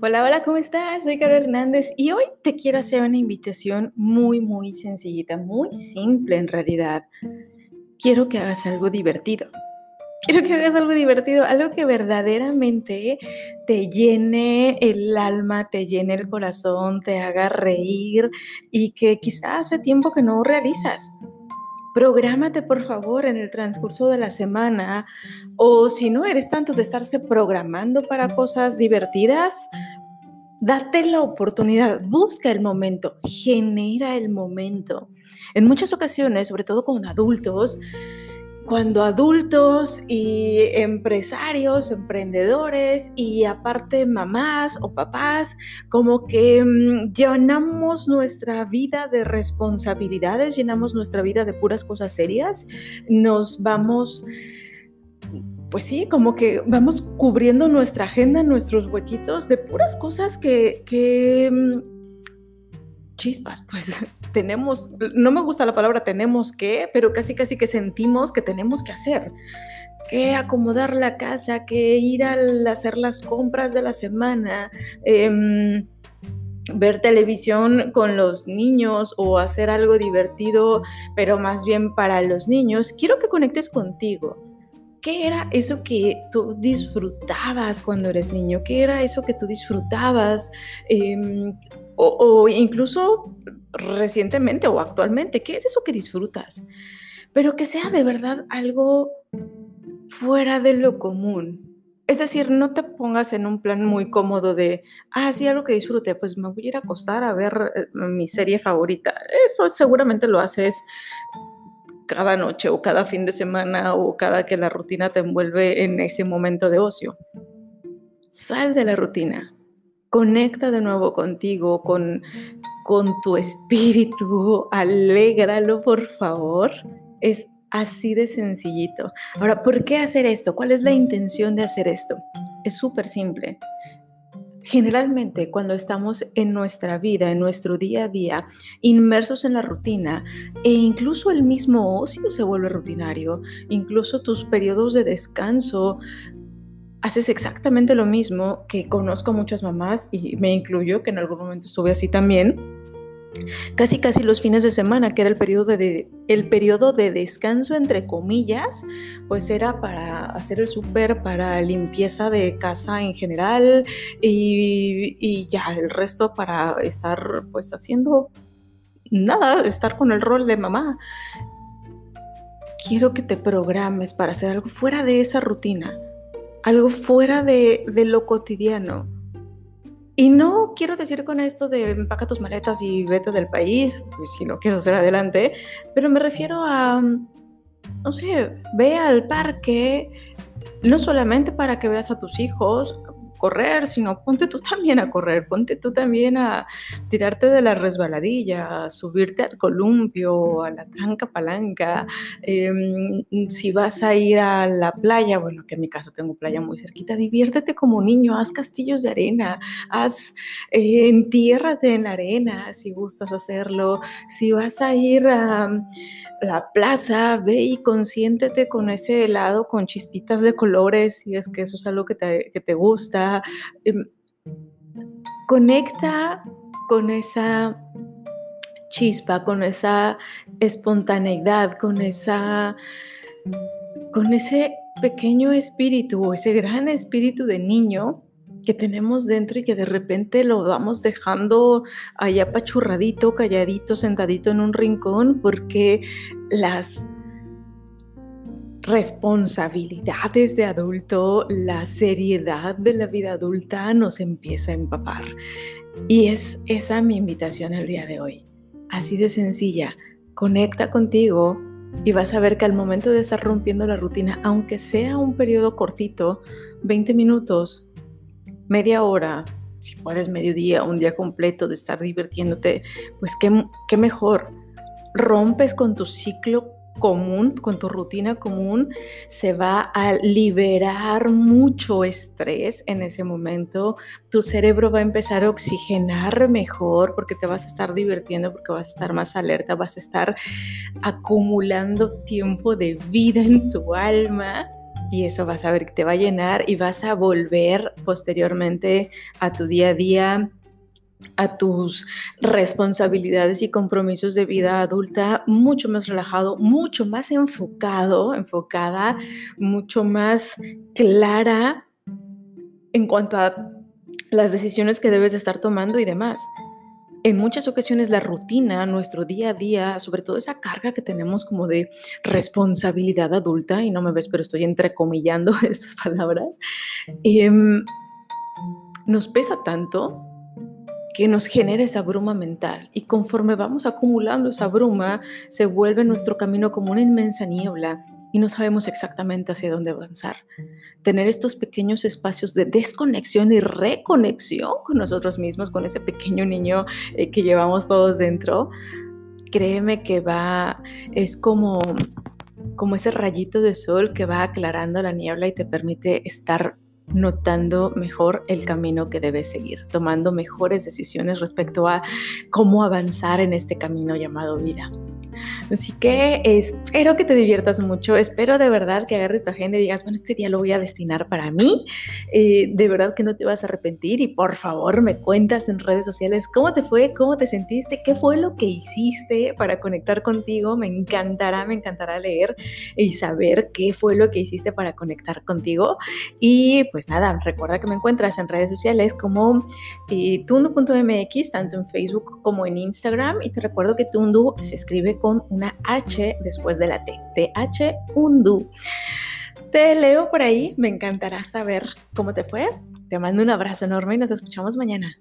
Hola, hola, ¿cómo estás? Soy Carol Hernández y hoy te quiero hacer una invitación muy, muy sencillita, muy simple en realidad. Quiero que hagas algo divertido. Quiero que hagas algo divertido, algo que verdaderamente te llene el alma, te llene el corazón, te haga reír y que quizás hace tiempo que no realizas. Prográmate, por favor, en el transcurso de la semana. O si no eres tanto de estarse programando para cosas divertidas, date la oportunidad, busca el momento, genera el momento. En muchas ocasiones, sobre todo con adultos, cuando adultos y empresarios, emprendedores y aparte mamás o papás, como que mm, llenamos nuestra vida de responsabilidades, llenamos nuestra vida de puras cosas serias, nos vamos pues sí, como que vamos cubriendo nuestra agenda, nuestros huequitos de puras cosas que, mm, chispas, pues tenemos, no me gusta la palabra tenemos que, pero casi casi que sentimos que tenemos que hacer, que acomodar la casa, que ir a hacer las compras de la semana, em, ver televisión con los niños o hacer algo divertido, pero más bien para los niños. Quiero que conectes contigo. ¿Qué era eso que tú disfrutabas cuando eres niño? ¿Qué era eso que tú disfrutabas? Em, o, incluso recientemente o actualmente, ¿qué es eso que disfrutas? Pero que sea de verdad algo fuera de lo común. Es decir, no te pongas en un plan muy cómodo de, ah, sí, algo que disfrute, pues me voy a ir a acostar a ver eh, mi serie favorita. Eso seguramente lo haces cada noche o cada fin de semana o cada que la rutina te envuelve en ese momento de ocio. Sal de la rutina, Conecta de nuevo contigo, con, con tu espíritu, alégralo por favor. Es así de sencillito. Ahora, ¿por qué hacer esto? ¿Cuál es la intención de hacer esto? Es súper simple. Generalmente cuando estamos en nuestra vida, en nuestro día a día, inmersos en la rutina e incluso el mismo ocio se vuelve rutinario, incluso tus periodos de descanso haces exactamente lo mismo que conozco muchas mamás y me incluyo, que en algún momento estuve así también. Casi casi los fines de semana, que era el periodo de, el de descanso entre comillas, pues era para hacer el súper, para limpieza de casa en general y, y ya el resto para estar pues haciendo nada, estar con el rol de mamá. Quiero que te programes para hacer algo fuera de esa rutina algo fuera de, lo cotidiano. Y no quiero decir con esto de empaca tus maletas y vete del país, pues si no quieres hacer adelante, pero me refiero a, no sé, ve al parque, no solamente para que veas a tus hijos, correr, sino ponte tú también a correr, ponte tú también a tirarte de la resbaladilla, a subirte al columpio, a la tranca palanca. Em, si vas a ir a la playa, bueno, que en mi caso tengo playa muy cerquita, diviértete como niño, haz castillos de arena, haz, eh, entiérrate en la arena si gustas hacerlo. Si vas a ir a la plaza, ve y consiéntete con ese helado con chispitas de colores, si es que eso es algo que te, que te gusta. Em, conecta con esa chispa, con esa espontaneidad, con esa con ese pequeño espíritu, ese gran espíritu de niño que tenemos dentro y que de repente lo vamos dejando allá pachurradito, calladito, sentadito en un rincón, porque las responsabilidades de adulto, la seriedad de la vida adulta nos empieza a empapar. Y es esa mi invitación el día de hoy. Así de sencilla, conecta contigo y vas a ver que al momento de estar rompiendo la rutina, aunque sea un periodo cortito, 20 minutos, media hora, si puedes mediodía, un día completo de estar divirtiéndote, pues qué, qué mejor. Rompes con tu ciclo común, con tu rutina común, se va a liberar mucho estrés en ese momento. Tu cerebro va a empezar a oxigenar mejor porque te vas a estar divirtiendo, porque vas a estar más alerta, vas a estar acumulando tiempo de vida en tu alma y eso vas a ver que te va a llenar y vas a volver posteriormente a tu día a día, a tus responsabilidades y compromisos de vida adulta mucho más relajado, mucho más enfocado, enfocada, mucho más clara en cuanto a las decisiones que debes estar tomando y demás. En muchas ocasiones la rutina, nuestro día a día, sobre todo esa carga que tenemos como de responsabilidad adulta, y no me ves, pero estoy entrecomillando estas palabras, em, nos pesa tanto que nos genera esa bruma mental y conforme vamos acumulando esa bruma, se vuelve nuestro camino como una inmensa niebla y no sabemos exactamente hacia dónde avanzar. Tener estos pequeños espacios de desconexión y reconexión con nosotros mismos, con ese pequeño niño eh, que llevamos todos dentro, créeme que va, es como, como ese rayito de sol que va aclarando la niebla y te permite estar notando mejor el camino que debes seguir, tomando mejores decisiones respecto a cómo avanzar en este camino llamado vida. Así que espero que te diviertas mucho, espero de verdad que agarres tu agenda y digas, bueno, este día lo voy a destinar para mí, eh, de verdad que no te vas a arrepentir y por favor me cuentas en redes sociales cómo te fue, cómo te sentiste, qué fue lo que hiciste para conectar contigo, me encantará, me encantará leer y saber qué fue lo que hiciste para conectar contigo y pues nada, recuerda que me encuentras en redes sociales como eh, tundu.mx, tanto en Facebook como en Instagram y te recuerdo que Tundu se escribe con una H después de la T. TH Undu. Te leo por ahí, me encantará saber cómo te fue. Te mando un abrazo enorme y nos escuchamos mañana.